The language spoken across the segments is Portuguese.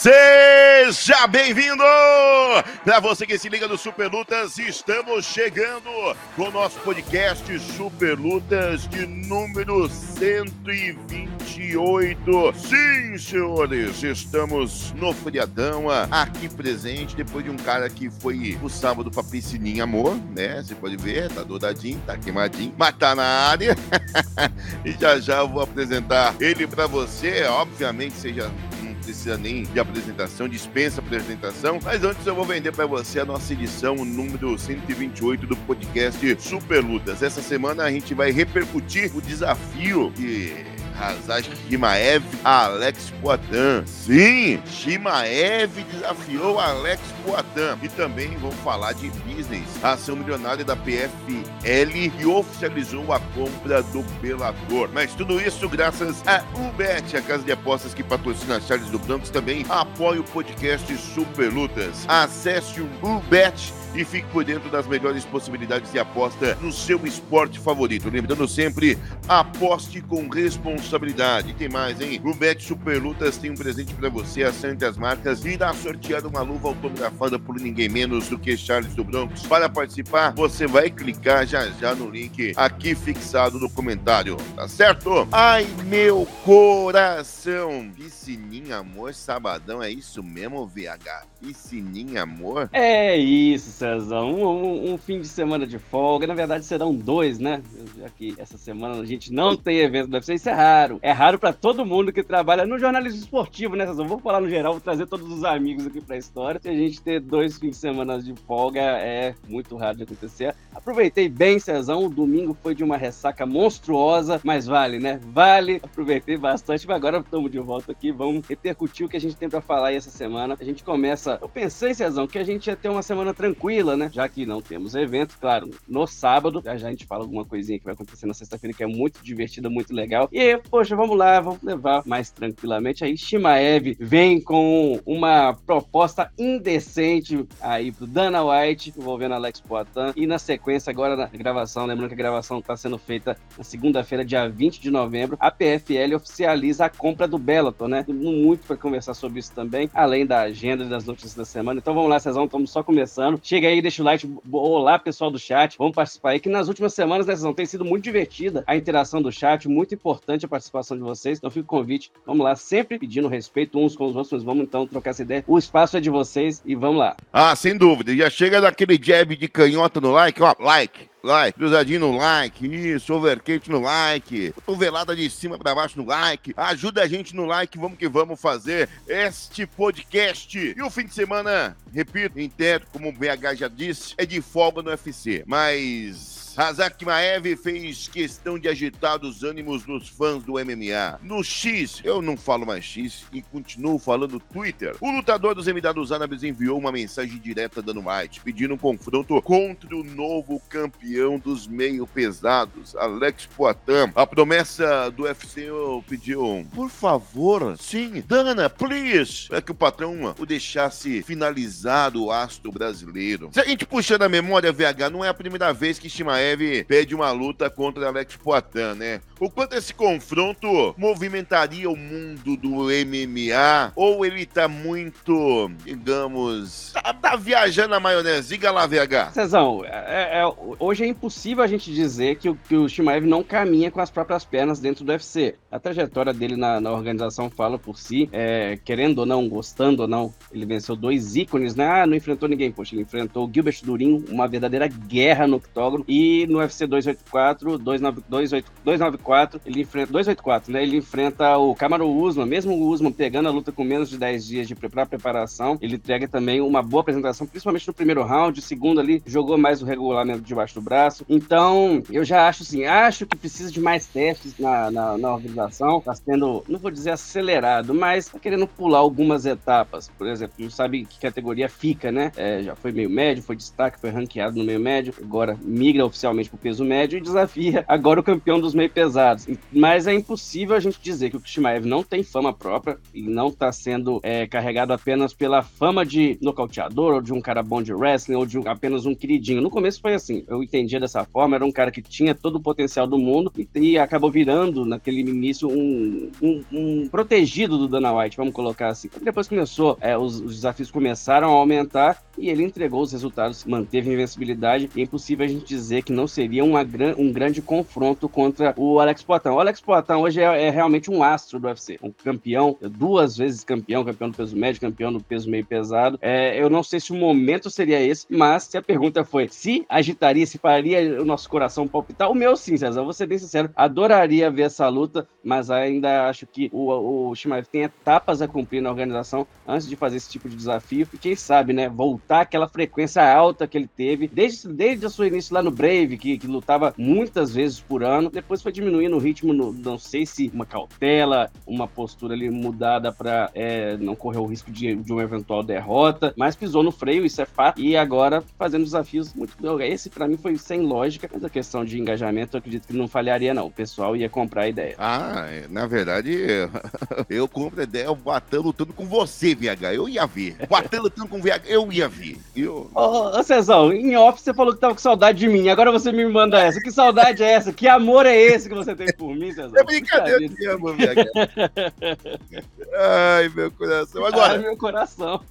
Seja bem-vindo! Para você que se liga no Super Lutas, estamos chegando com o nosso podcast Super Lutas de número 128. Sim, senhores, estamos no feriadão aqui presente depois de um cara que foi o sábado pra piscininha, amor, né? Você pode ver, tá douradinho, tá queimadinho, mas tá na área. e já já eu vou apresentar ele para você, obviamente, seja precisa nem de apresentação, dispensa apresentação. Mas antes eu vou vender para você a nossa edição número 128 do podcast Super Lutas. Essa semana a gente vai repercutir o desafio que Hazard Shimaev a Alex Poitin. Sim, Shimaev desafiou Alex Poitin. E também vamos falar de business. A ação milionária da PFL e oficializou a compra do Bellator. Mas tudo isso graças a Ubet, a casa de apostas que patrocina Charles do Brancos, também apoia o podcast Super Lutas. Acesse o Ubet e fique por dentro das melhores possibilidades de aposta no seu esporte favorito. Lembrando sempre, aposte com responsabilidade. Tem mais, hein? O Bet Super Lutas tem um presente para você, acerte as marcas e irá sortear uma luva autografada por ninguém menos do que Charles do Broncos. Para participar, você vai clicar já já no link aqui fixado no comentário, tá certo? Ai, meu coração! Piscininha, amor, sabadão, é isso mesmo, VH? Piscininha, amor? É isso, Cezão. Um, um, um, fim de semana de folga. Na verdade, serão dois, né? Já que essa semana a gente não tem evento do UFC, isso é raro. É raro para todo mundo que trabalha no jornalismo esportivo, né, Cezão? Vou falar no geral, vou trazer todos os amigos aqui pra história. Se a gente ter dois fins de semana de folga, é muito raro de acontecer. Aproveitei bem, Cezão. O domingo foi de uma ressaca monstruosa, mas vale, né? Vale. Aproveitei bastante, mas agora estamos de volta aqui. Vamos repercutir o que a gente tem para falar aí essa semana. A gente começa. Eu pensei, Cezão, que a gente ia ter uma semana tranquila né? Já que não temos evento, claro, no sábado. Já já a gente fala alguma coisinha que vai acontecer na sexta-feira que é muito divertida, muito legal. E, poxa, vamos lá, vamos levar mais tranquilamente. Aí Shimaev vem com uma proposta indecente aí pro Dana White, envolvendo Alex Poitin. E na sequência, agora na gravação, lembrando que a gravação está sendo feita na segunda-feira, dia 20 de novembro, a PFL oficializa a compra do Bellator, né? Muito para conversar sobre isso também, além da agenda e das notícias da semana. Então vamos lá, Cezão, estamos só começando. Chega aí, deixa o like. Olá, pessoal do chat. Vamos participar aí, que nas últimas semanas né, tem sido muito divertida a interação do chat, muito importante a participação de vocês. Então fica o convite. Vamos lá, sempre pedindo respeito uns com os outros, mas vamos então trocar essa ideia. O espaço é de vocês e vamos lá. Ah, sem dúvida. Já chega daquele jab de canhota no like, ó, like like, cruzadinho no like, isso, overkate no like, cotovelada de cima para baixo no like, ajuda a gente no like, vamos que vamos fazer este podcast. E o fim de semana, repito, inteiro, como o BH já disse, é de folga no UFC, mas Hazak Maev fez questão de agitar os ânimos dos fãs do MMA. No X, eu não falo mais X e continuo falando Twitter. O lutador dos Emirados Árabes enviou uma mensagem direta dando White, pedindo um confronto contra o novo campeão dos meio pesados, Alex Poitin. A promessa do UFC pediu, por favor, sim, Dana, please, é que o patrão o deixasse finalizar o astro brasileiro. Se a gente puxar na memória, VH, não é a primeira vez que Shimaev Chimaev pede uma luta contra Alex Poitin, né? O quanto esse confronto movimentaria o mundo do MMA? Ou ele tá muito, digamos, tá, tá viajando a maionese? Diga lá, VH. Cezão, é, é, hoje é impossível a gente dizer que, que o Chimaev não caminha com as próprias pernas dentro do UFC. A trajetória dele na, na organização fala por si, é, querendo ou não, gostando ou não, ele venceu dois ícones, né? Ah, não enfrentou ninguém, poxa, ele enfrentou o Gilbert Durin, uma verdadeira guerra no octógono, e no UFC 284, 294, ele enfrenta 284, né? Ele enfrenta o Camaro Usman, mesmo o Usman pegando a luta com menos de 10 dias de preparação, ele entrega também uma boa apresentação, principalmente no primeiro round, segundo ali jogou mais o regulamento debaixo do braço. Então, eu já acho assim, acho que precisa de mais testes na, na, na organização, tá sendo, não vou dizer acelerado, mas tá querendo pular algumas etapas. Por exemplo, não sabe que categoria fica, né? É, já foi meio médio, foi destaque, foi ranqueado no meio médio, agora migra oficialmente oficialmente pro peso médio e desafia agora o campeão dos meio pesados. Mas é impossível a gente dizer que o Kishimaev não tem fama própria e não está sendo é, carregado apenas pela fama de nocauteador ou de um cara bom de wrestling ou de um, apenas um queridinho. No começo foi assim, eu entendia dessa forma, era um cara que tinha todo o potencial do mundo e, e acabou virando naquele início um, um, um, protegido do Dana White, vamos colocar assim. Depois começou, é, os, os desafios começaram a aumentar e ele entregou os resultados, manteve a invencibilidade. E é impossível a gente dizer que não seria uma, um grande confronto contra o Alex Poitin. O Alex Poitin hoje é, é, realmente um astro do UFC, um campeão, duas vezes campeão, campeão do peso médio, campeão do peso meio pesado. É, eu não sei se o momento seria esse, mas se a pergunta foi se agitaria, se faria o nosso coração palpitar, o meu sim, César, vou ser bem sincero, adoraria ver essa luta, mas ainda acho que o, o Shimaev tem etapas a cumprir na organização antes de fazer esse tipo de desafio. E quem sabe, né, voltar voltar aquela frequência alta que ele teve desde, desde o seu início lá no Brave, que, que lutava muitas vezes por ano. Depois foi diminuindo o ritmo, no, não sei se uma cautela, uma postura ali mudada para é, não correr o risco de, de uma eventual derrota, mas pisou no freio, isso é fato. E agora fazendo desafios muito. Esse para mim foi sem lógica, mas a questão de engajamento eu acredito que não falharia, não. O pessoal ia comprar a ideia. Ah, é, na verdade, eu compro a ideia, o Batan lutando com você, VH. Eu ia ver. Batan lutando com VH, eu ia ver. Eu... Ô, ô Cezão, em off você falou que tava com saudade de mim, agora você me manda essa. Que saudade é essa? Que amor é esse que você tem por mim, Cezão? É brincadeira, eu te amo, Ai, meu coração. Agora. Ai, meu coração.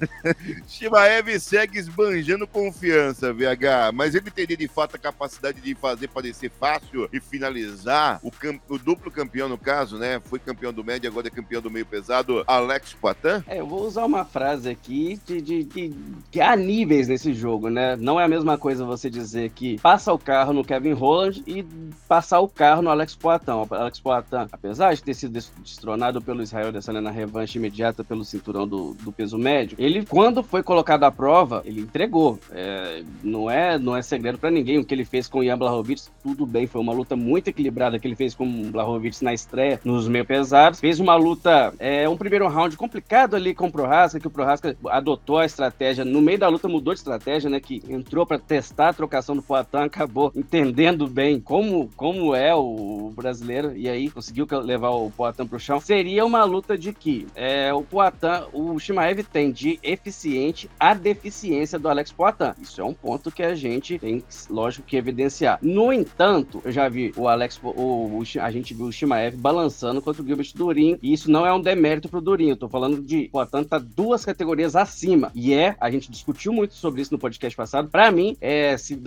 Shimaev segue esbanjando confiança, VH, mas ele teria de fato a capacidade de fazer parecer fácil e finalizar o, o duplo campeão, no caso, né? Foi campeão do médio, agora é campeão do meio pesado, Alex Poitin? É, eu vou usar uma frase aqui de, de, de, de há níveis nesse jogo, né? Não é a mesma coisa você dizer que passa o carro no Kevin Holland e passar o carro no Alex Poitin. O Alex Poitin, apesar de ter sido destronado pelo Israel dessa na revanche imediata pelo cinturão do, do peso médio, ele ele, quando foi colocado à prova, ele entregou. É, não, é, não é segredo para ninguém o que ele fez com o Ian Blachowicz. Tudo bem, foi uma luta muito equilibrada que ele fez com o Blachowicz na estreia, nos meio pesados. Fez uma luta, é, um primeiro round complicado ali com o Prohaska, que o Prohaska adotou a estratégia, no meio da luta mudou de estratégia, né, que entrou para testar a trocação do Poitin, acabou entendendo bem como, como é o brasileiro, e aí conseguiu levar o Poitin pro chão. Seria uma luta de que é, o Poitin, o Shimaev tem de eficiente a deficiência do Alex Poitin. Isso é um ponto que a gente tem, lógico, que evidenciar. No entanto, eu já vi o Alex, o, o a gente viu o Shimaev balançando contra o Gilbert Durin, e isso não é um demérito pro Durin. Eu tô falando de Poitin tá duas categorias acima. E é, a gente discutiu muito sobre isso no podcast passado. Para mim, é, se,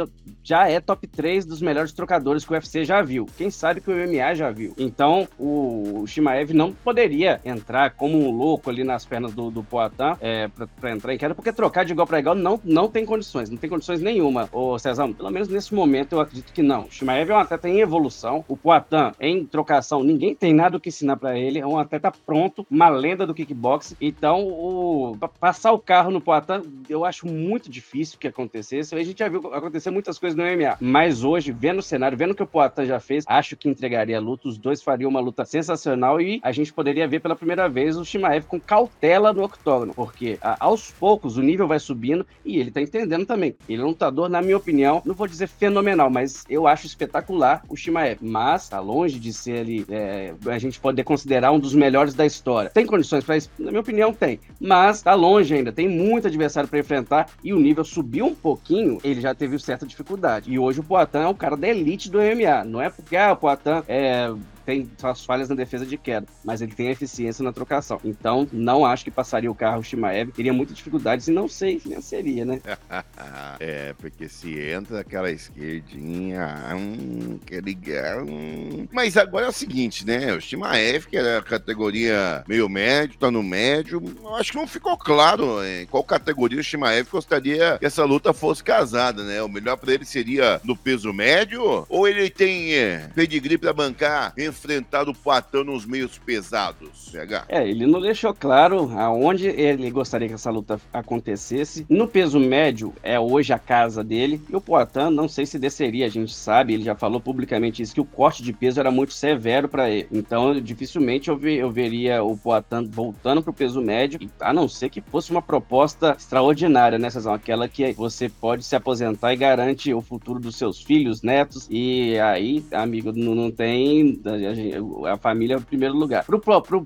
já é top 3 dos melhores trocadores que o UFC já viu. Quem sabe que o MMA já viu. Então, o, o Shimaev não poderia entrar como um louco ali nas pernas do, do Poitin é, para entrar em queda, porque trocar de igual para igual não, não tem condições, não tem condições nenhuma. Ô César, pelo menos nesse momento eu acredito que não. O Shimaev é um atleta em evolução, o Poitin em trocação, ninguém tem nada o que ensinar para ele, é um atleta pronto, uma lenda do kickbox. Então, o, passar o carro no Poitin, eu acho muito difícil que acontecesse. A gente já viu acontecer muitas coisas no MMA, mas hoje, vendo o cenário, vendo o que o Poitin já fez, acho que entregaria a luta, os dois fariam uma luta sensacional e a gente poderia ver pela primeira vez o Shimaev com cautela no octógono, porque aos poucos o nível vai subindo e ele tá entendendo também. Ele é um lutador, na minha opinião, não vou dizer fenomenal, mas eu acho espetacular o Shimaev. Mas tá longe de ser ali, é, a gente pode considerar um dos melhores da história. Tem condições para isso? Na minha opinião, tem. Mas tá longe ainda, tem muito adversário para enfrentar e o nível subiu um pouquinho, ele já teve certa dificuldade. E hoje o Poitin é o cara da elite do MMA. Não é porque ah, o Poitin é tem suas falhas na defesa de queda, mas ele tem eficiência na trocação. Então, não acho que passaria o carro o Shimaev, teria muitas dificuldades e não sei se venceria, né? é, porque se entra aquela esquerdinha, hum, quer ligar, hum. Mas agora é o seguinte, né? O Shimaev, que era a categoria meio médio, tá no médio, acho que não ficou claro em qual categoria o Shimaev gostaria que essa luta fosse casada, né? O melhor para ele seria no peso médio ou ele tem é, pedigree para bancar em enfrentar o Poitin nos meios pesados, CH? É, ele não deixou claro aonde ele gostaria que essa luta acontecesse. No peso médio, é hoje a casa dele. E o Poitin, não sei se desceria, a gente sabe, ele já falou publicamente isso, que o corte de peso era muito severo para ele. Então, dificilmente eu, eu veria o Poitin voltando pro peso médio, a não ser que fosse uma proposta extraordinária, né, Cezão? Aquela que você pode se aposentar e garante o futuro dos seus filhos, netos, e aí, amigo, não, não tem. A, a, família é o primeiro lugar. Pro, pro, pro,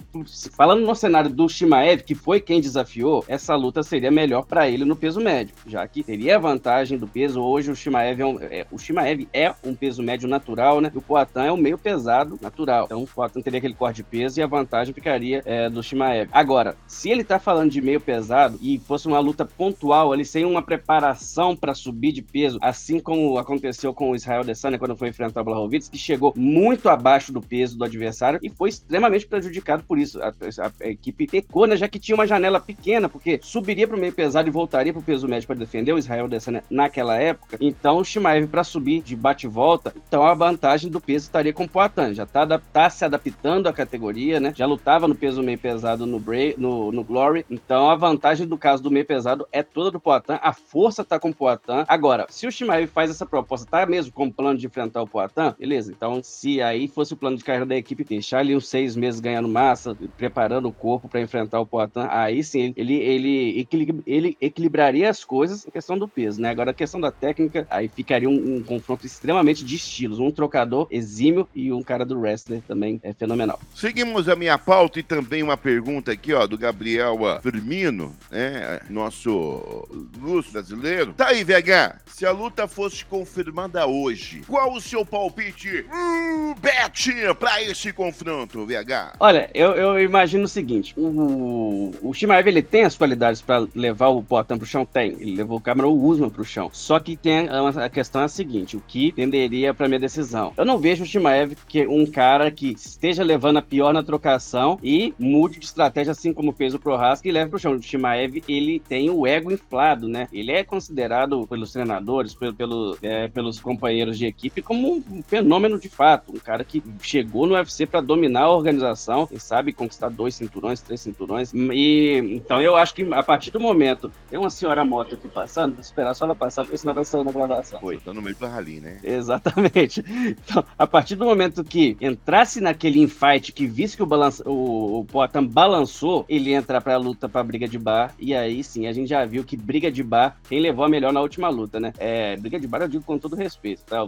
falando no cenário do Shimaev, que foi quem desafiou, essa luta seria melhor para ele no peso médio, já que teria a vantagem do peso. Hoje o Shimaev é um, é, o Shimaev é um peso médio natural, né? E o Poatan é um meio pesado natural. Então o Poatan teria aquele corte de peso e a vantagem ficaria é, do Shimaev. Agora, se ele tá falando de meio pesado e fosse uma luta pontual ali, sem uma preparação para subir de peso, assim como aconteceu com o Israel Adesanya quando foi enfrentar o Blachowicz, que chegou muito abaixo do peso do adversário e foi extremamente prejudicado por isso. A, a, a equipe pecou, né, já que tinha uma janela pequena, porque subiria para o meio pesado e voltaria para o peso médio para defender o Israel Adesanya naquela época. Então o Shimaev para subir de bate e volta, então a vantagem do peso estaria com o Poatan, já tá, tá se adaptando à categoria, né? Já lutava no peso meio pesado no, Bray, no, no Glory, então a vantagem do caso do meio pesado é toda do Poatan, a força tá com o Poatan. Agora, se o Shimaev faz essa proposta, tá mesmo com o plano de enfrentar o Poatan, beleza. Então, se aí fosse o plano de carreira da equipe, deixar ali uns seis meses ganhando massa, preparando o corpo para enfrentar o Poatan, aí sim, ele, ele, ele, ele equilibraria as coisas em questão do peso, né? Agora, a questão da técnica, aí ficaria um, um confronto extremamente de estilos. Um trocador exímio e um cara do wrestler também é fenomenal. Seguimos a minha pauta e também uma pergunta aqui, ó, do Gabriel Firmino, né? Nosso lúcio brasileiro. Tá aí, VH. Se a luta fosse confirmada hoje, qual o seu palpite? Hum, bet pra esse confronto, VH? Olha, eu, eu imagino o seguinte: o, o Shimaev ele tem as qualidades para levar o Poatan pro chão? Tem. Ele levou o Cameron Usman pro chão. Só que tem a, a questão é a seguinte: o que tenderia pra minha decisão? Eu não vejo o Shimaev que um cara que esteja levando a pior na trocação e mude de estratégia, assim como fez o Prohaska e leve pro chão. O Shimaev, ele tem o ego inflado, né? Ele é considerado pelos treinadores, pelo, pelo é, pelos companheiros de equipe, como um fenômeno de fato. Um cara que chegou no UFC para dominar a organização, e sabe conquistar dois cinturões, três cinturões. E então eu acho que a partir do momento. Tem uma senhora moto aqui passando, vou esperar só ela passar, porque senão vai sair na gravação. Foi, tá no meio do rally, né? Exatamente. Então, a partir do momento que entrasse naquele infight que visse que o, balança, o, o balançou, ele entra pra luta pra briga de bar. E aí sim, a gente já viu que briga de bar, quem levou a melhor na última luta, né? É, briga de bar eu digo com todo respeito, tá?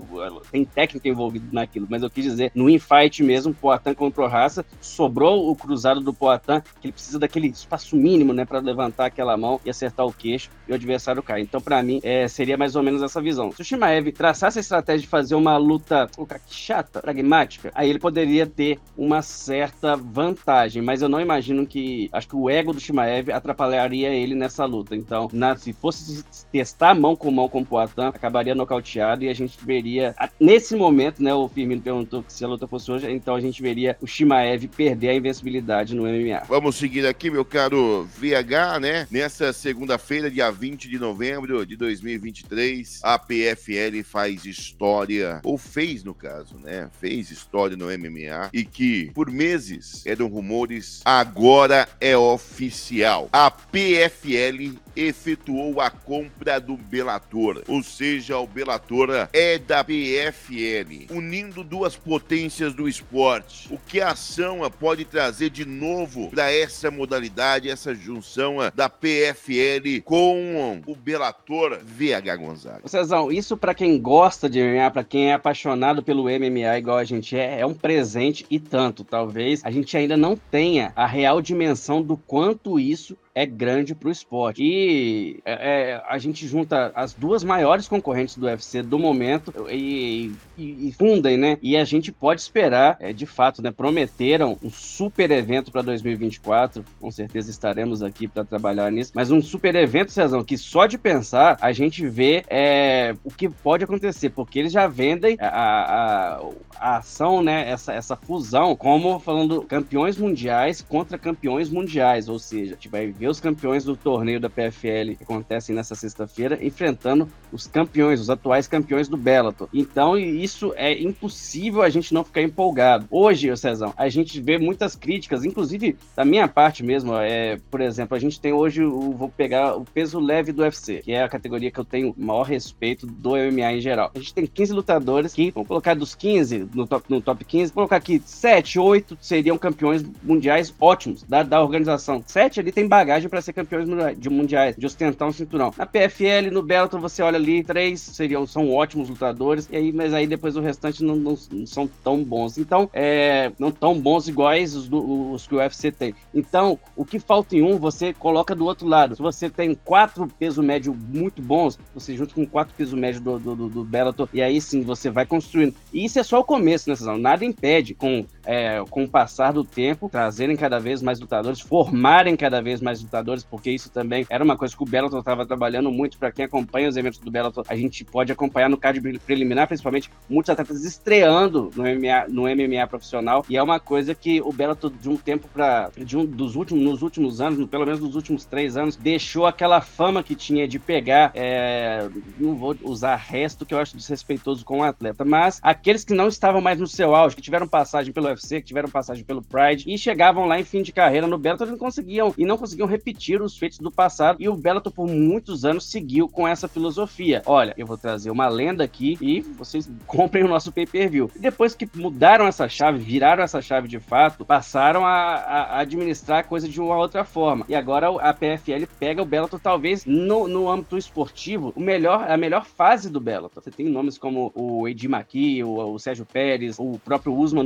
Tem técnica envolvida naquilo, mas eu quis dizer, no infight mesmo, Poatan contra o Raça, sobrou o cruzado do Poatan, que ele precisa daquele espaço mínimo, né, para levantar aquela mão e acertar o queixo e o adversário cai. Então, para mim, é, seria mais ou menos essa visão. Se o Shimaev traçasse a estratégia de fazer uma luta chata, pragmática, aí ele poderia ter uma certa vantagem, mas eu não imagino que. Acho que o ego do Shimaev atrapalharia ele nessa luta. Então, na, se fosse testar mão com mão com o Poatan, acabaria nocauteado e a gente veria. Nesse momento, né? O Firmino perguntou se a luta fosse hoje, então a gente veria o Shimaev perder a invencibilidade no MMA. Vamos seguir aqui, meu caro VH, né? Nessa segunda-feira, dia 20 de novembro de 2023, a PFL faz história, ou fez no caso, né? Fez história no MMA e que por meses eram rumores, agora é oficial. A PFL efetuou a compra do Bellator, ou seja, o Bellator é da PFL, unindo duas potências do esporte. O que a ação pode trazer de novo para essa modalidade, essa junção da PFL com o Bellator VH Gonzaga? Cezão, isso para quem gosta de MMA, para quem é apaixonado pelo MMA igual a gente é, é um presente e tanto. Talvez a gente ainda não tenha a real dimensão do quanto isso é grande para o esporte. E é, é, a gente junta as duas maiores concorrentes do UFC do momento e, e, e fundem, né? E a gente pode esperar, é, de fato, né? Prometeram um super evento para 2024. Com certeza estaremos aqui para trabalhar nisso. Mas um super evento, Cezão, que só de pensar a gente vê é, o que pode acontecer, porque eles já vendem a, a, a ação, né? Essa, essa fusão, como falando campeões mundiais contra campeões mundiais, ou seja, a gente vai ver os campeões do torneio da PFL que acontecem nessa sexta-feira enfrentando os campeões, os atuais campeões do Bellator. Então, isso é impossível a gente não ficar empolgado. Hoje, Cezão, a gente vê muitas críticas, inclusive da minha parte mesmo, é, por exemplo, a gente tem hoje, o, vou pegar o peso leve do UFC, que é a categoria que eu tenho maior respeito do MMA em geral. A gente tem 15 lutadores que, vamos colocar dos 15 no top, no top 15, vamos colocar aqui 7, 8 seriam campeões mundiais ótimos da, da organização. 7 ali tem bagagem para ser campeões de mundiais, de ostentar um cinturão. Na PFL, no Bellator, você olha ali, três seriam, são ótimos lutadores, e aí, mas aí depois o restante não, não, não são tão bons. Então, é, não tão bons iguais os, os que o UFC tem. Então, o que falta em um, você coloca do outro lado. Se você tem quatro peso médio muito bons, você junta com quatro peso médio do, do, do, do Bellator, e aí sim você vai construindo. E isso é só o começo, né, Cezão? Nada impede, com, é, com o passar do tempo, trazerem cada vez mais lutadores, formarem cada vez mais lutadores, porque isso também era uma coisa que o Bellator estava trabalhando muito. Para quem acompanha os eventos do Bellator, a gente pode acompanhar no card preliminar, principalmente muitos atletas estreando no MMA, no MMA profissional, e é uma coisa que o Bellator de um tempo para de um dos últimos nos últimos anos, pelo menos nos últimos três anos, deixou aquela fama que tinha de pegar, é, não vou usar resto que eu acho desrespeitoso com o atleta, mas aqueles que não estavam mais no seu auge, que tiveram passagem pelo UFC, que tiveram passagem pelo Pride e chegavam lá em fim de carreira no Bellator não conseguiam e não conseguiam repetir os feitos do passado e o Bellator por muitos anos seguiu com essa filosofia. Olha, eu vou trazer uma lenda aqui e vocês comprem o nosso pay-per-view. Depois que mudaram essa chave, viraram essa chave de fato, passaram a, a administrar a coisa de uma outra forma. E agora a PFL pega o Bellator talvez no, no âmbito esportivo, o melhor, a melhor fase do Bellator. Você tem nomes como o Edi Maqui, o, o Sérgio Pérez, o próprio Usman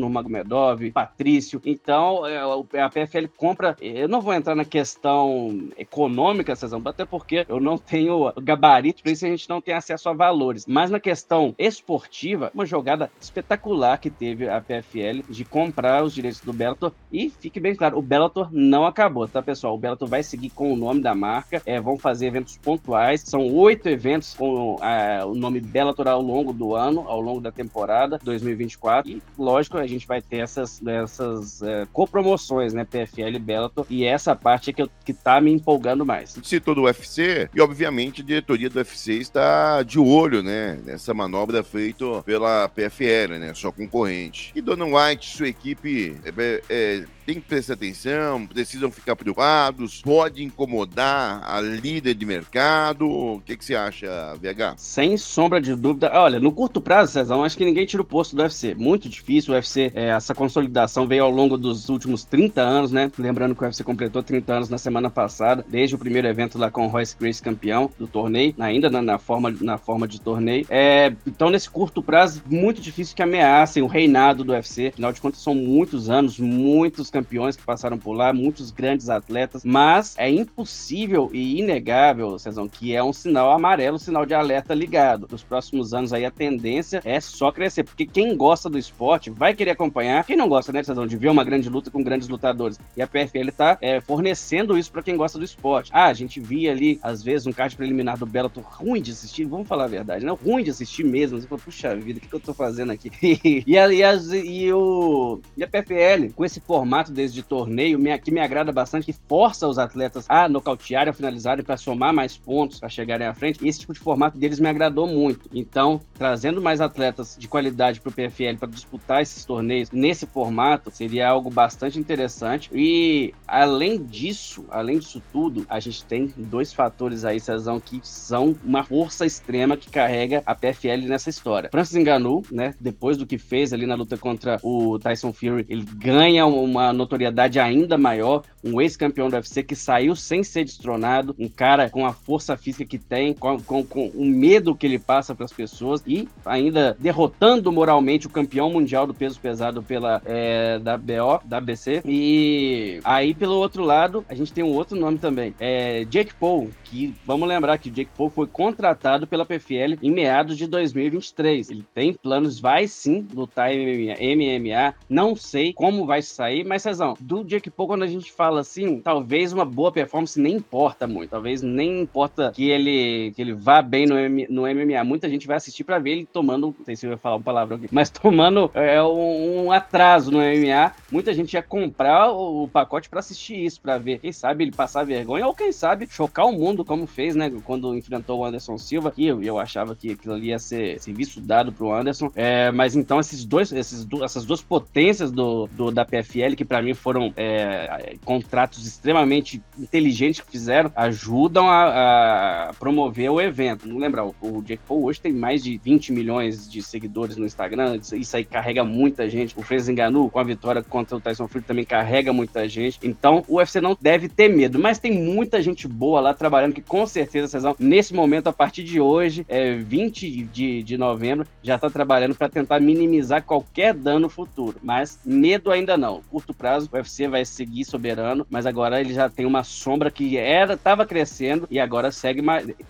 Patrício. Então, é, a PFL compra. Eu não vou entrar na questão econômica, Cezão, até porque eu não tenho gabarito para isso a gente não tem acesso a valores. Mas na questão esportiva, uma jogada espetacular que teve a PFL de comprar os direitos do Bellator. E fique bem claro, o Bellator não acabou, tá, pessoal? O Bellator vai seguir com o nome da marca, é, vão fazer eventos pontuais. São oito eventos com é, o nome Bellator ao longo do ano, ao longo da temporada 2024. E, lógico, a gente vai ter essas, essas é, copromoções, né? PFL e Bellator. E essa parte é que, eu, que tá me empolgando mais. Citou do UFC, e obviamente a diretoria do UFC está de olho, né? Nessa manobra feita pela PFL, né? Sua concorrente. E Dona White, sua equipe, é, é, tem que prestar atenção, precisam ficar preocupados, pode incomodar a líder de mercado. O que, que você acha, VH? Sem sombra de dúvida. Olha, no curto prazo, Cezão, acho que ninguém tira o posto do UFC. Muito difícil. O UFC, é, essa consolidação veio ao longo dos últimos 30 anos, né? Lembrando que o UFC completou 30 anos na semana passada, desde o primeiro evento lá com o Royce Grace campeão do torneio, ainda na, na forma, na forma de torneio. É, então, nesse curto prazo, muito difícil que ameacem o reinado do UFC. Afinal de contas, são muitos anos, muitos campeões que passaram por lá, muitos grandes atletas, mas é impossível e inegável, Cezão, que é um sinal amarelo, sinal de alerta ligado. Nos próximos anos aí a tendência é só crescer, porque quem gosta do esporte vai querer acompanhar. Quem não gosta, né, Cezão, de ver uma grande luta com grandes lutadores. E a PFL tá é, fornecendo isso para quem gosta do esporte. Ah, a gente via ali, às vezes, um card preliminar do Bellator ruim de assistir, vamos falar a verdade, né? Ruim de assistir mesmo. Você fala, puxa vida, o que, que eu tô fazendo aqui? e, e, as, e, o, e a PFL, com esse formato desde torneio, que me agrada bastante, que força os atletas a nocautearem, a finalizarem para somar mais pontos, para chegarem à frente. Esse tipo de formato deles me agradou muito. Então, trazendo mais atletas de qualidade para o PFL para disputar esses torneios nesse formato seria algo bastante interessante. E além disso, além disso tudo, a gente tem dois fatores aí, Cezão, que são uma força extrema que carrega a PFL nessa história. Francis enganou, né? Depois do que fez ali na luta contra o Tyson Fury, ele ganha uma notoriedade ainda maior, um ex-campeão do UFC que saiu sem ser destronado, um cara com a força física que tem, com, com, com o medo que ele passa para as pessoas e ainda derrotando moralmente o campeão mundial do peso pesado pela é, da BO, da BC. E aí, pelo outro lado, a gente tem um outro nome também, é Jake Paul, que vamos lembrar que Jake Paul foi contratado pela PFL em meados de 2023. Ele tem planos, vai sim lutar MMA, MMA. Não sei como vai sair, mas Cezão, do Jake Paul, quando a gente fala assim, talvez uma boa performance nem importa muito. Talvez nem importa que ele, que ele vá bem no, no MMA. Muita gente vai assistir para ver ele tomando, não sei se eu ia falar uma palavra aqui, mas tomando é, um, um atraso no MMA. Muita gente ia comprar o, o pacote para assistir isso, para ver. Quem sabe ele passar vergonha ou quem sabe chocar o mundo, como fez, né? Quando enfrentou o Anderson Silva, que eu, eu achava que aquilo ali ia ser serviço dado pro Anderson. É, mas então esses dois, esses, essas duas potências do, do da PFL, que para mim foram é, contratos extremamente inteligentes que fizeram, ajudam a, a promover o evento. Não lembrar, o, o Jake Paul hoje tem mais de 20 milhões de seguidores no Instagram, isso aí carrega muita gente. O Francis Enganu, com a vitória contra o Tyson Fury, também carrega muita gente. Então, o UFC não deve ter medo, mas tem muita gente boa lá trabalhando que com certeza, Cezão, nesse momento, a partir de hoje, é 20 de, de novembro, já está trabalhando para tentar minimizar qualquer dano futuro. Mas medo ainda não. Curto prazo, o UFC vai seguir soberano, mas agora ele já tem uma sombra que era, estava crescendo e agora segue,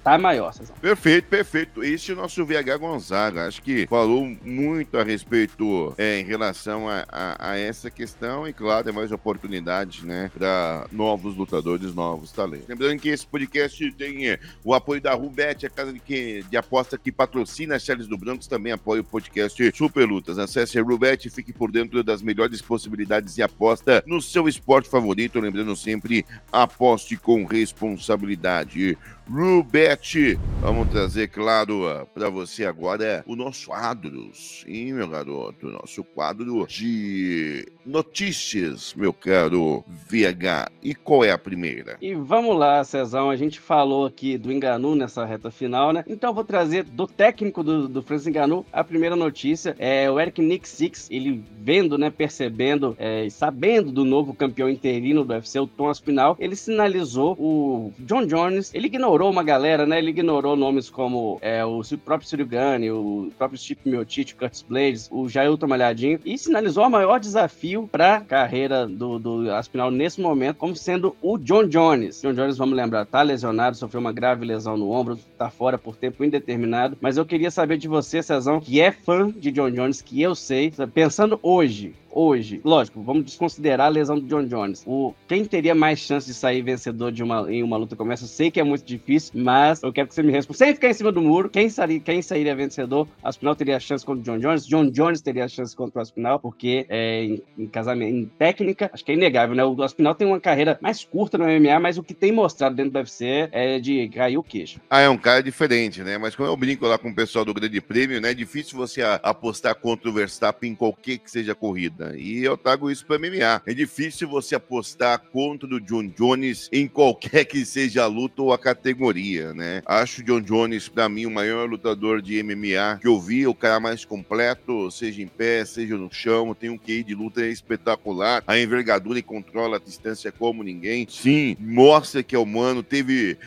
tá maior. Cezão. Perfeito, perfeito. Esse é o nosso VH Gonzaga. Acho que falou muito a respeito é, em relação a, a, a, essa questão e, claro, é mais oportunidade, né, para novos lutadores, novos talentos. Lembrando que esse podcast tem é, o apoio da Rubet, a casa de, que, de aposta que patrocina as séries do Brancos, também apoia o podcast Super Lutas. Acesse a Rubet e fique por dentro das melhores possibilidades de aposta no seu esporte favorito. Lembrando sempre, aposte com responsabilidade. Rubete. Vamos trazer, claro, ah, para você agora o nosso quadro. Sim, meu garoto, nosso quadro de notícias, meu caro VH. E qual é a primeira? E vamos lá, Cezão. A gente falou aqui do Enganu nessa reta final, né? Então eu vou trazer do técnico do, do Francis Enganu a primeira notícia. É o Eric Nick Six, ele vendo, né, percebendo e é, sabendo do novo campeão interino do UFC, o Tom Aspinal, ele sinalizou o John Jones, ele ignorou ignorou uma galera, né? Ele ignorou nomes como é, o próprio Sirigani, o próprio Chip Miotite, o Curtis Blades, o Jailton Malhadinho, e sinalizou o maior desafio para a carreira do, do Aspinal nesse momento, como sendo o John Jones. John Jones, vamos lembrar, tá lesionado, sofreu uma grave lesão no ombro, tá fora por tempo indeterminado, mas eu queria saber de você, Cezão, que é fã de John Jones, que eu sei, pensando hoje, hoje, lógico, vamos desconsiderar a lesão do John Jones. O, quem teria mais chance de sair vencedor de uma, em uma luta como essa? Eu sei que é muito difícil, mas eu quero que você me responda. Sem ficar em cima do muro, quem, sairia, quem sairia vencedor? Aspinal teria chance contra o John Jones, John Jones teria chance contra o Aspinal, porque é, em, em, casamento, em técnica, acho que é inegável, né? O Aspinal tem uma carreira mais curta no MMA, mas o que tem mostrado dentro do UFC é de cair o queixo. Ah, é um cara diferente, né? Mas como eu brinco lá com o pessoal do Grande Prêmio, né? É difícil você apostar contra o Verstappen em qualquer que seja a corrida. E eu trago isso para MMA. É difícil você apostar contra o John Jones em qualquer que seja a luta ou a categoria, né? Acho o John Jones, para mim, o maior lutador de MMA que eu vi, o cara mais completo, seja em pé, seja no chão, tem um QI de luta espetacular, a envergadura e controla a distância como ninguém. Sim, mostra que é humano, teve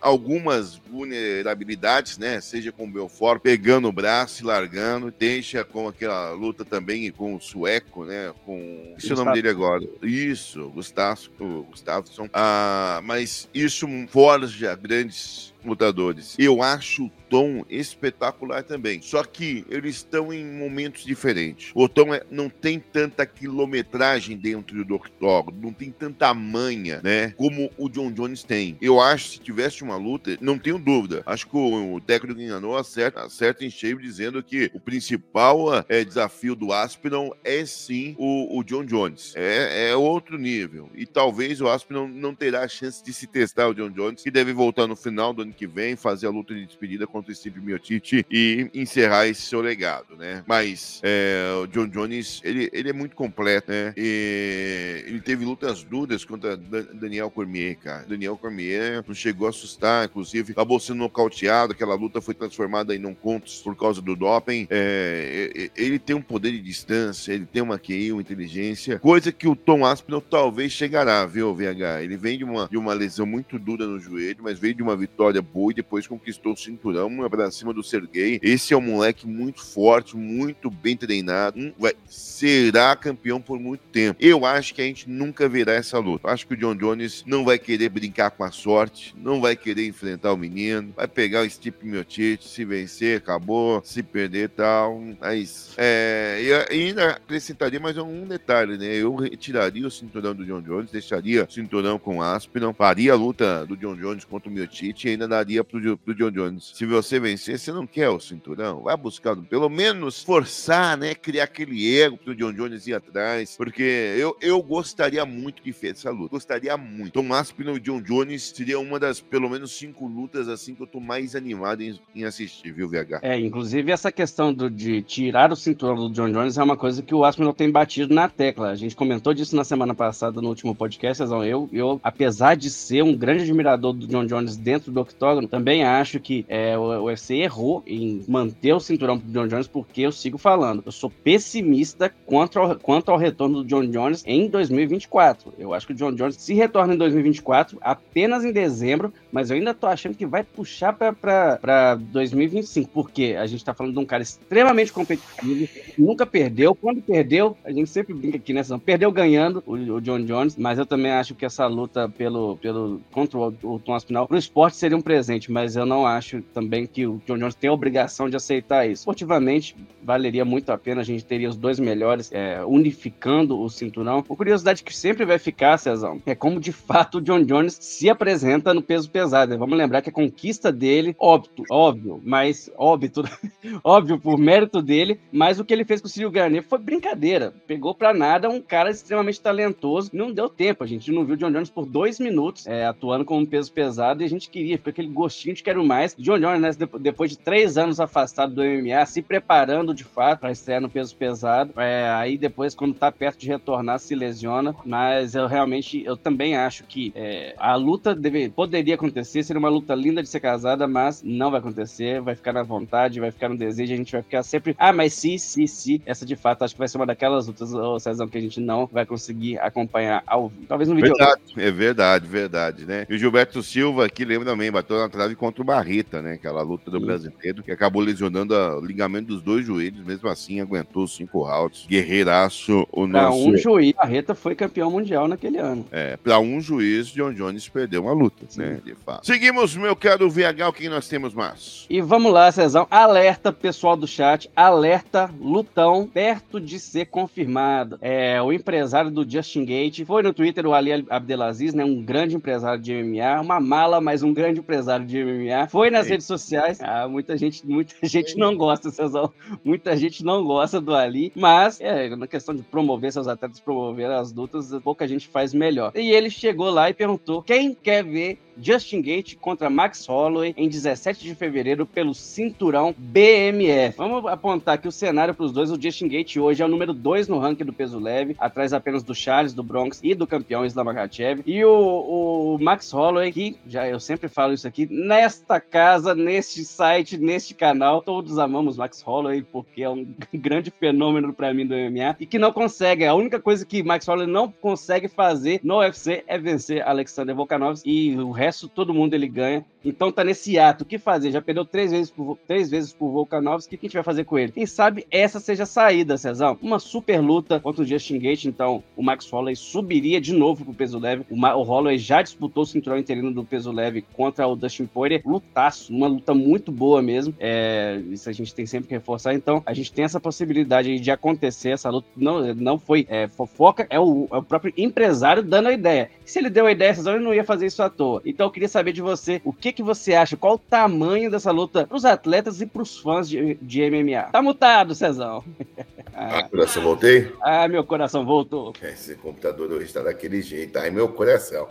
algumas vulnerabilidades, né? Seja com o Belfort pegando o braço e largando, deixa com aquela luta também com o sueco, né? Com. Esse é o nome dele agora. Isso, Gustavo, Gustavo. Ah, mas isso forja grandes lutadores. Eu acho tom espetacular também. Só que eles estão em momentos diferentes. O Tom é, não tem tanta quilometragem dentro do octógono, não tem tanta manha, né? Como o John Jones tem. Eu acho que se tivesse uma luta, não tenho dúvida. Acho que o, o técnico enganou acerta, acerta em cheio dizendo que o principal é, desafio do Aspinall é sim o, o John Jones. É, é, outro nível. E talvez o Aspinall não terá a chance de se testar o John Jones, que deve voltar no final do ano que vem, fazer a luta de despedida contra o Steve Miotiti e encerrar esse seu legado, né? Mas é, o John Jones, ele, ele é muito completo, né? E ele teve lutas duras contra Daniel Cormier, cara. Daniel Cormier não chegou a assustar, inclusive acabou sendo nocauteado, aquela luta foi transformada em não contos por causa do doping. É, ele tem um poder de distância, ele tem uma QI, uma inteligência, coisa que o Tom Aspinall talvez chegará, viu, VH? Ele vem de uma, de uma lesão muito dura no joelho, mas veio de uma vitória boa e depois conquistou o cinturão pra cima do Sergei. Esse é um moleque muito forte, muito bem treinado. Um, vai, será campeão por muito tempo. Eu acho que a gente nunca verá essa luta. Acho que o John Jones não vai querer brincar com a sorte, não vai querer enfrentar o menino, vai pegar o Stipe Miocic, se vencer, acabou, se perder tal. Mas, é, e ainda acrescentaria mais um detalhe, né? Eu retiraria o cinturão do John Jones, deixaria o cinturão com Aspiron, faria a luta do John Jones contra o Miocic e ainda daria pro, pro John Jones. Se você vencer, você não quer o cinturão, vai buscar, pelo menos forçar, né? Criar aquele ego pro John Jones ir atrás, porque eu, eu gostaria muito de ver essa luta, gostaria muito. Tom Aspinall e John Jones seria uma das, pelo menos, cinco lutas assim que eu tô mais animado em, em assistir, viu, VH? É, inclusive essa questão do, de tirar o cinturão do John Jones é uma coisa que o Aspinall tem batido na tecla. A gente comentou disso na semana passada no último podcast, eu, eu, apesar de ser um grande admirador do John Jones dentro do octógono, também acho que é, o UFC errou em manter o cinturão pro John Jones, porque eu sigo falando, eu sou pessimista quanto ao, quanto ao retorno do John Jones em 2024. Eu acho que o John Jones se retorna em 2024, apenas em dezembro, mas eu ainda tô achando que vai puxar para 2025, porque a gente tá falando de um cara extremamente competitivo, nunca perdeu. Quando perdeu, a gente sempre brinca aqui nessa, perdeu ganhando o, o John Jones, mas eu também acho que essa luta pelo, pelo contra o, o Tom Aspinall pro esporte seria um presente, mas eu não acho também que o John Jones tem a obrigação de aceitar isso. Esportivamente, valeria muito a pena, a gente teria os dois melhores é, unificando o cinturão. Uma curiosidade que sempre vai ficar, Cezão, é como de fato o John Jones se apresenta no peso pesado. Vamos lembrar que a conquista dele, óbito, óbvio, mas óbito, óbvio por mérito dele, mas o que ele fez com o Círio Garnier foi brincadeira. Pegou pra nada um cara extremamente talentoso, não deu tempo, a gente não viu o John Jones por dois minutos é, atuando como peso pesado e a gente queria, aquele gostinho de quero mais. John Jones, né, depois de três anos afastado do MMA, se preparando de fato para estrear no peso pesado, é, aí depois, quando tá perto de retornar, se lesiona, mas eu realmente, eu também acho que é, a luta deve, poderia acontecer, seria uma luta linda de ser casada, mas não vai acontecer, vai ficar na vontade, vai ficar no desejo, a gente vai ficar sempre, ah, mas se, se, se, essa de fato acho que vai ser uma daquelas lutas, ô César, que a gente não vai conseguir acompanhar ao vivo. Talvez no vídeo. Verdade, é verdade, verdade, né? E o Gilberto Silva aqui, lembra também, bateu na trave contra o Barreta, né? Aquela luta do Sim. brasileiro, que acabou lesionando o ligamento dos dois joelhos, mesmo assim aguentou cinco rounds. Guerreiraço, o pra nosso. um juiz, Barreta foi campeão mundial naquele ano. É, pra um juiz, John Jones perdeu uma luta, Sim. né? De fato. Seguimos, meu caro VH, o que nós temos mais? E vamos lá, Cezão. Alerta, pessoal do chat. Alerta, lutão, perto de ser confirmado. É, o empresário do Justin Gate foi no Twitter, o Ali Abdelaziz, né? Um grande empresário de MMA, uma mala, mas um grande empresário de MMA. Foi nas redes sociais. Ah, muita gente, muita gente não gosta, Cezão. Muita gente não gosta do Ali, mas é, na questão de promover seus atletas, promover as lutas, pouca gente faz melhor. E ele chegou lá e perguntou: quem quer ver Justin Gate contra Max Holloway em 17 de fevereiro pelo cinturão BMF. Vamos apontar aqui o cenário para os dois. O Justin Gate hoje é o número 2 no ranking do peso leve, atrás apenas do Charles, do Bronx e do campeão Islam Makhachev. E o, o, Max Holloway, que já eu sempre falo isso aqui, nesta casa, neste site, neste canal, todos amamos Max Holloway porque é um grande fenômeno para mim do MMA e que não consegue. A única coisa que Max Holloway não consegue fazer no UFC é vencer Alexander Volkanovski e o resto resto todo mundo ele ganha. Então tá nesse ato. O que fazer? Já perdeu três vezes por, três vezes por Volkanovski. O que a gente vai fazer com ele? Quem sabe essa seja a saída, Cezão. Uma super luta contra o Justin Gate. Então o Max Holloway subiria de novo pro peso leve. O, Ma o Holloway já disputou o cinturão interino do peso leve contra o Dustin Poirier. Lutaço. Uma luta muito boa mesmo. É, isso a gente tem sempre que reforçar. Então a gente tem essa possibilidade de acontecer. Essa luta não, não foi é, fofoca. É o, é o próprio empresário dando a ideia. Se ele deu a ideia, Cezão, ele não ia fazer isso à toa. E então eu queria saber de você o que, que você acha, qual o tamanho dessa luta para os atletas e para os fãs de, de MMA. Tá mutado, Cezão. ah, coração, voltei? Ah, meu coração voltou. Esse computador hoje está daquele jeito. Ai, meu coração.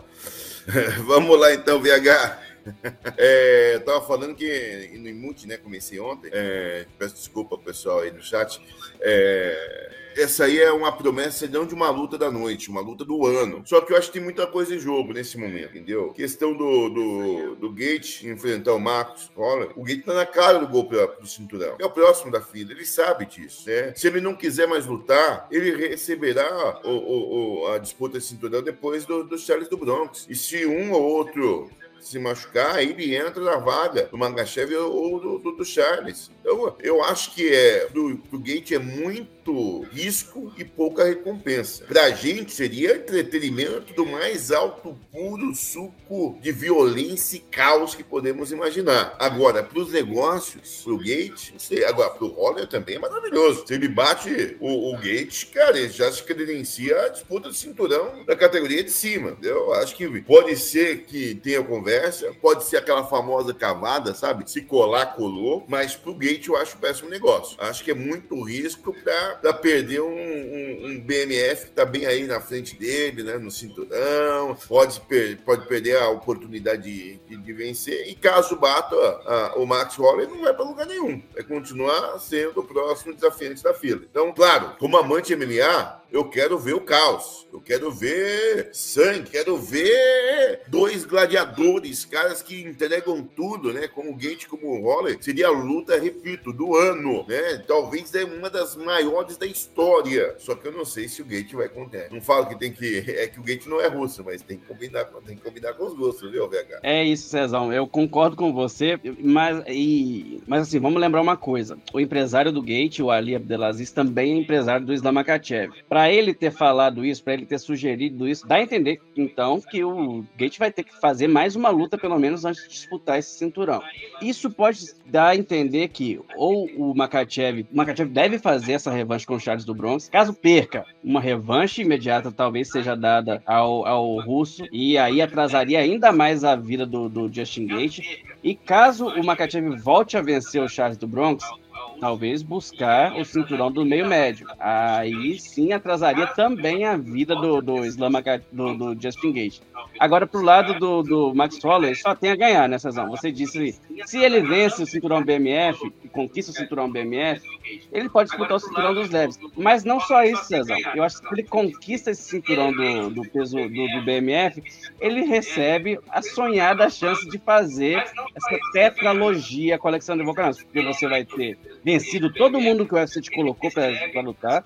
Vamos lá então, VH. É, eu tava falando que no Imute, né? Comecei ontem. É, peço desculpa pessoal aí no chat. É, essa aí é uma promessa não de uma luta da noite, uma luta do ano. Só que eu acho que tem muita coisa em jogo nesse momento, entendeu? Questão do, do, do Gate enfrentar o Marcos Olha, O Gate tá na cara do gol pro, pro cinturão. É o próximo da fila, ele sabe disso, né? Se ele não quiser mais lutar, ele receberá o, o, o a disputa de cinturão depois do, do Charles do Bronx. E se um ou outro se machucar, ele entra na vaga do Mangachev ou do, do, do Charles. Então, eu acho que é, do, do Gate é muito risco e pouca recompensa. Pra gente seria entretenimento do mais alto puro suco de violência e caos que podemos imaginar. Agora, pros negócios, pro Gate, não sei. Agora, pro Holler também é maravilhoso. Se ele bate o, o Gate, cara, ele já se credencia a disputa de cinturão da categoria de cima. Entendeu? Acho que pode ser que tenha conversa, pode ser aquela famosa cavada, sabe? Se colar, colou, mas pro Gate eu acho péssimo negócio. Acho que é muito risco para perder um, um, um, BMF que tá bem aí na frente dele, né? No cinturão, pode, per pode perder a oportunidade de, de, de vencer. E caso bata a, o Max Holloway, não vai para lugar nenhum. Vai continuar sendo o próximo desafiante da fila. Então, claro, como amante MMA, eu quero ver o caos, eu quero ver sangue, quero ver dois gladiadores, caras que entregam tudo, né? Como o Gate, como o Holler, seria a luta, repito, do ano, né? Talvez é uma das maiores da história. Só que eu não sei se o Gate vai conter. Não falo que tem que. É que o Gate não é russo, mas tem que combinar, tem que combinar com os gostos, viu, VH? É isso, Cezão. Eu concordo com você, mas, e, mas assim, vamos lembrar uma coisa: o empresário do Gate, o Ali Abdelaziz, também é empresário do Islam. Para ele ter falado isso, para ele ter sugerido isso, dá a entender, então, que o Gate vai ter que fazer mais uma luta, pelo menos, antes de disputar esse cinturão. Isso pode dar a entender que ou o Makachev, o Makachev deve fazer essa revanche com o Charles do Bronx. Caso perca, uma revanche imediata talvez seja dada ao, ao russo, e aí atrasaria ainda mais a vida do, do Justin Gate. E caso o Makachev volte a vencer o Charles do Bronx, talvez buscar o cinturão do meio médio. Aí sim atrasaria também a vida do, do Islam do, do Justin Gage. Agora, pro lado do, do Max Holloway, só tem a ganhar, né, Cezão? Você disse, se ele vence o cinturão BMF, conquista o cinturão BMF, ele pode disputar o cinturão dos leves. Mas não só isso, Cezão. Eu acho que se ele conquista esse cinturão do, do peso do, do BMF, ele recebe a sonhada chance de fazer essa tetralogia com o Alexander Volkanovski, porque você vai ter vencido todo mundo que o UFC te colocou para lutar,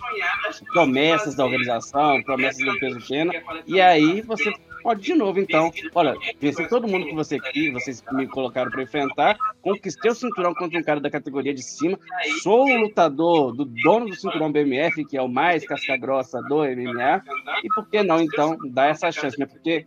promessas da organização, promessas do peso pena, e aí você pode de novo, então, olha, vencer todo mundo que você quis, vocês me colocaram para enfrentar, conquistei o cinturão contra um cara da categoria de cima, sou o lutador do dono do cinturão BMF, que é o mais casca-grossa do MMA, e por que não, então, dar essa chance, né? Porque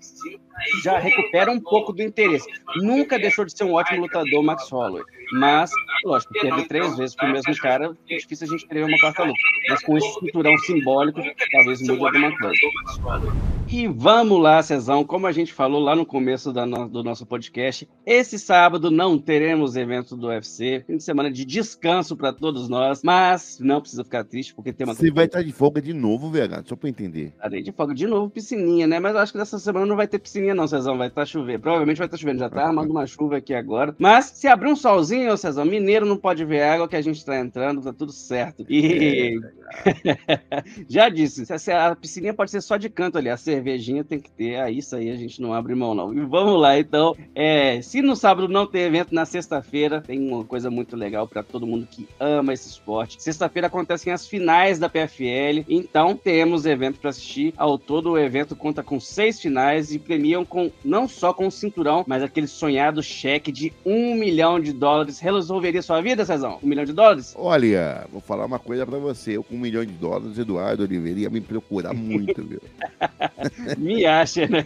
já recupera um pouco do interesse. Nunca deixou de ser um ótimo lutador, Max Holloway. Mas, lógico, perder três vezes pro mesmo cara, é difícil a gente ter uma quarta luta. Mas com esse cinturão simbólico, talvez mude alguma coisa. E vamos lá, Cezão, como a gente falou lá no começo no, do nosso podcast, esse sábado não teremos evento do UFC, fim de semana de descanso para todos nós, mas não precisa ficar triste, porque tem uma... Você vai estar de folga de novo, VH, só para entender. Estarei de folga de novo, piscininha, né? Mas eu acho que dessa semana não vai ter piscininha não, Cezão, vai estar tá chovendo. Provavelmente vai estar tá chovendo, já tá armando uma chuva aqui agora. Mas se abrir um solzinho, ô Cezão, mineiro não pode ver água que a gente está entrando, tá tudo certo. E... É, já disse, a piscininha pode ser só de canto ali, a cervejinha tem que ter, aí isso aí a gente não abre mão não. E vamos lá, então, é, se no sábado não tem evento, na sexta-feira tem uma coisa muito legal para todo mundo que ama esse esporte. Sexta-feira acontecem as finais da PFL, então temos evento para assistir. Ao todo o evento conta com seis finais e premiam com não só com o cinturão, mas aquele sonhado cheque de um milhão de dólares. Resolveria sua vida, Cezão? Um milhão de dólares? Olha, vou falar uma coisa para você. Eu com um milhão de dólares, Eduardo Oliveira ia me procurar muito, viu? me acha, né?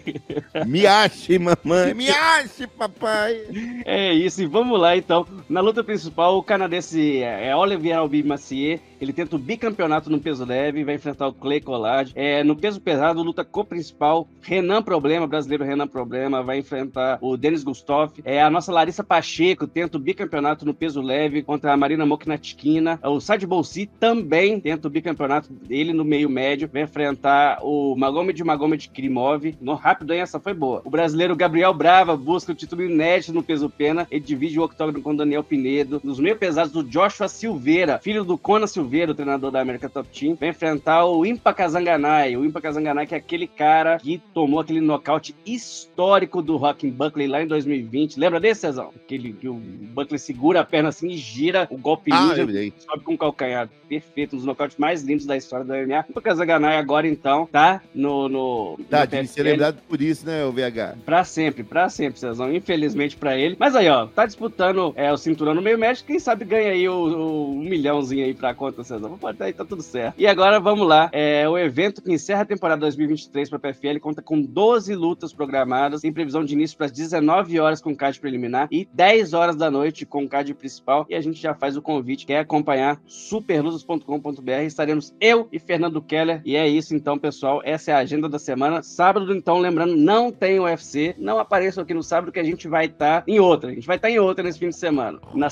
Me ache, mamãe. Me ache, papai. É isso. E vamos lá, então. Na luta principal, o canadense é Olivier Albi Macier ele tenta o bicampeonato no peso leve, vai enfrentar o Clay Collage. É, no peso pesado, luta co-principal, Renan Problema, brasileiro Renan Problema, vai enfrentar o Denis Gustoff. É, a nossa Larissa Pacheco tenta o bicampeonato no peso leve contra a Marina Moknatkina. O Sad Bolsi também tenta o bicampeonato dele no meio médio, vai enfrentar o Magomed Magomed Krimov. No rápido, hein? Essa foi boa. O brasileiro Gabriel Brava busca o título inédito no peso pena. Ele divide o octógono com Daniel Pinedo. Nos meio pesados, o Joshua Silveira, filho do Conan Silveira Silveira, o treinador da América Top Team, vai enfrentar o Impa Kazanganai. O Impa Kazanganai que é aquele cara que tomou aquele nocaute histórico do Rockin' Buckley lá em 2020. Lembra desse, Cezão? Aquele que o Buckley segura a perna assim e gira o golpe Ah, ninja, sobe com o calcanhar. Perfeito, um dos nocautes mais lindos da história do MMA. O Kazanganai agora, então, tá no... no Tá, no de ser lembrado por isso, né, o VH? Pra sempre, pra sempre, Cezão. Infelizmente pra ele. Mas aí, ó, tá disputando é, o cinturão no meio médio. Quem sabe ganha aí o, o um milhãozinho aí pra conta, Cezão. Pode aí, tá tudo certo. E agora vamos lá. É, o evento que encerra a temporada 2023 pra PFL conta com 12 lutas programadas. Tem previsão de início pras 19 horas com card preliminar e 10 horas da noite com card principal. E a gente já faz o convite. Quer acompanhar superlutas.com.br. Estaremos eu e Fernando Keller. E é isso então, pessoal. Essa é a agenda da semana. Sábado, então, lembrando, não tem UFC. Não apareçam aqui no sábado que a gente vai estar em outra. A gente vai estar em outra nesse fim de semana. Na,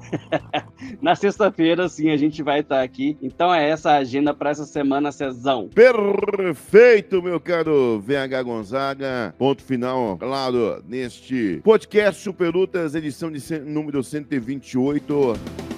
Na sexta-feira, sim, a gente vai estar aqui. Então é essa a agenda para essa semana, Cezão. Perfeito, meu caro VH Gonzaga. Ponto final, claro, neste podcast Super Lutas, edição de número 128.